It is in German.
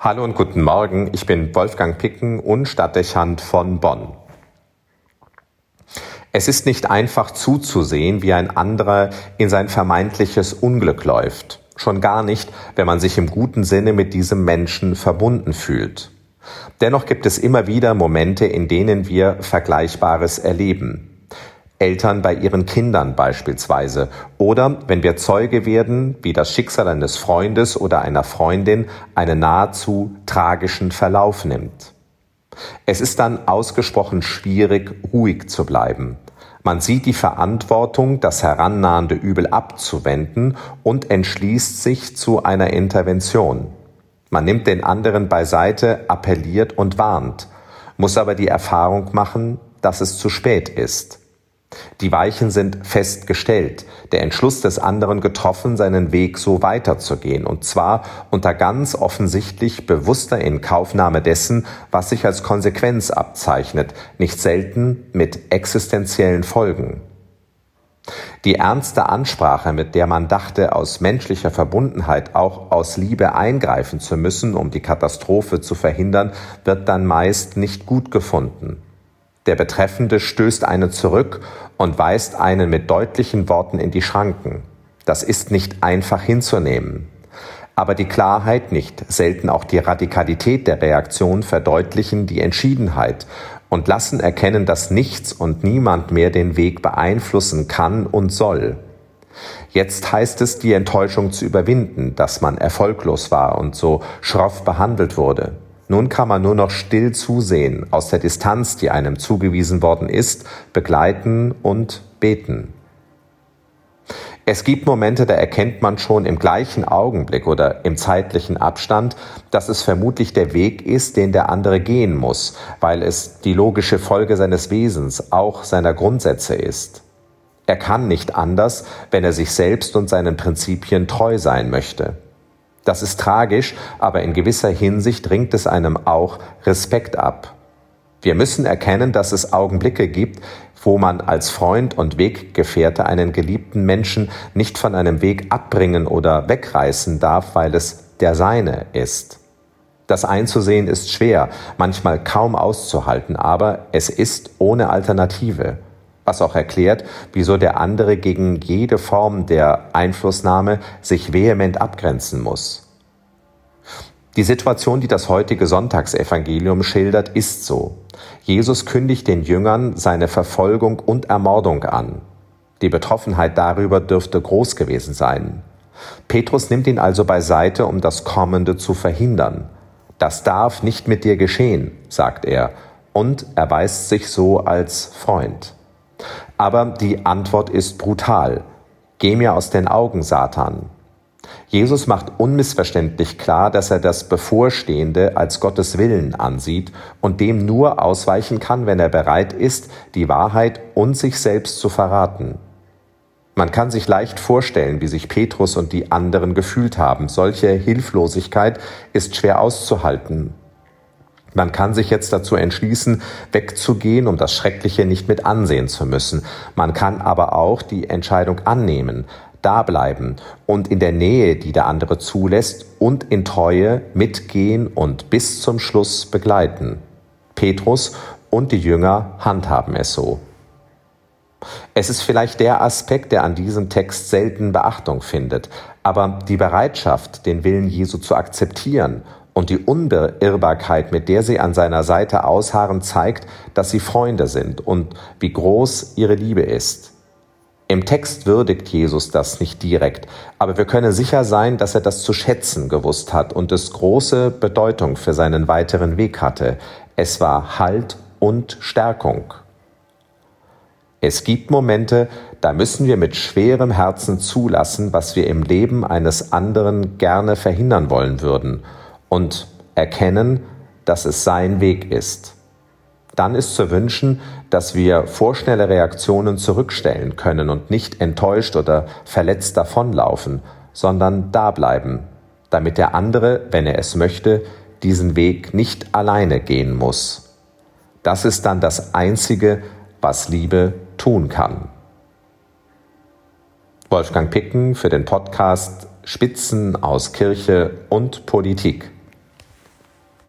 Hallo und guten Morgen, ich bin Wolfgang Picken und Stadtdechant von Bonn. Es ist nicht einfach zuzusehen, wie ein anderer in sein vermeintliches Unglück läuft. Schon gar nicht, wenn man sich im guten Sinne mit diesem Menschen verbunden fühlt. Dennoch gibt es immer wieder Momente, in denen wir Vergleichbares erleben. Eltern bei ihren Kindern beispielsweise oder wenn wir Zeuge werden, wie das Schicksal eines Freundes oder einer Freundin einen nahezu tragischen Verlauf nimmt. Es ist dann ausgesprochen schwierig, ruhig zu bleiben. Man sieht die Verantwortung, das herannahende Übel abzuwenden und entschließt sich zu einer Intervention. Man nimmt den anderen beiseite, appelliert und warnt, muss aber die Erfahrung machen, dass es zu spät ist. Die Weichen sind festgestellt, der Entschluss des anderen getroffen, seinen Weg so weiterzugehen, und zwar unter ganz offensichtlich bewusster Inkaufnahme dessen, was sich als Konsequenz abzeichnet, nicht selten mit existenziellen Folgen. Die ernste Ansprache, mit der man dachte, aus menschlicher Verbundenheit auch aus Liebe eingreifen zu müssen, um die Katastrophe zu verhindern, wird dann meist nicht gut gefunden. Der Betreffende stößt einen zurück und weist einen mit deutlichen Worten in die Schranken. Das ist nicht einfach hinzunehmen. Aber die Klarheit, nicht selten auch die Radikalität der Reaktion verdeutlichen die Entschiedenheit und lassen erkennen, dass nichts und niemand mehr den Weg beeinflussen kann und soll. Jetzt heißt es, die Enttäuschung zu überwinden, dass man erfolglos war und so schroff behandelt wurde. Nun kann man nur noch still zusehen, aus der Distanz, die einem zugewiesen worden ist, begleiten und beten. Es gibt Momente, da erkennt man schon im gleichen Augenblick oder im zeitlichen Abstand, dass es vermutlich der Weg ist, den der andere gehen muss, weil es die logische Folge seines Wesens, auch seiner Grundsätze ist. Er kann nicht anders, wenn er sich selbst und seinen Prinzipien treu sein möchte. Das ist tragisch, aber in gewisser Hinsicht dringt es einem auch Respekt ab. Wir müssen erkennen, dass es Augenblicke gibt, wo man als Freund und Weggefährte einen geliebten Menschen nicht von einem Weg abbringen oder wegreißen darf, weil es der seine ist. Das einzusehen ist schwer, manchmal kaum auszuhalten, aber es ist ohne Alternative was auch erklärt, wieso der andere gegen jede Form der Einflussnahme sich vehement abgrenzen muss. Die Situation, die das heutige Sonntagsevangelium schildert, ist so. Jesus kündigt den Jüngern seine Verfolgung und Ermordung an. Die Betroffenheit darüber dürfte groß gewesen sein. Petrus nimmt ihn also beiseite, um das Kommende zu verhindern. Das darf nicht mit dir geschehen, sagt er, und erweist sich so als Freund. Aber die Antwort ist brutal. Geh mir aus den Augen, Satan. Jesus macht unmissverständlich klar, dass er das Bevorstehende als Gottes Willen ansieht und dem nur ausweichen kann, wenn er bereit ist, die Wahrheit und sich selbst zu verraten. Man kann sich leicht vorstellen, wie sich Petrus und die anderen gefühlt haben. Solche Hilflosigkeit ist schwer auszuhalten. Man kann sich jetzt dazu entschließen, wegzugehen, um das Schreckliche nicht mit ansehen zu müssen. Man kann aber auch die Entscheidung annehmen, da bleiben und in der Nähe, die der andere zulässt, und in Treue mitgehen und bis zum Schluss begleiten. Petrus und die Jünger handhaben es so. Es ist vielleicht der Aspekt, der an diesem Text selten Beachtung findet, aber die Bereitschaft, den Willen Jesu zu akzeptieren und die Unbeirrbarkeit, mit der sie an seiner Seite ausharren, zeigt, dass sie Freunde sind und wie groß ihre Liebe ist. Im Text würdigt Jesus das nicht direkt, aber wir können sicher sein, dass er das zu schätzen gewusst hat und es große Bedeutung für seinen weiteren Weg hatte. Es war Halt und Stärkung. Es gibt Momente, da müssen wir mit schwerem Herzen zulassen, was wir im Leben eines anderen gerne verhindern wollen würden – und erkennen, dass es sein Weg ist. Dann ist zu wünschen, dass wir vorschnelle Reaktionen zurückstellen können und nicht enttäuscht oder verletzt davonlaufen, sondern da bleiben, damit der andere, wenn er es möchte, diesen Weg nicht alleine gehen muss. Das ist dann das Einzige, was Liebe tun kann. Wolfgang Picken für den Podcast Spitzen aus Kirche und Politik.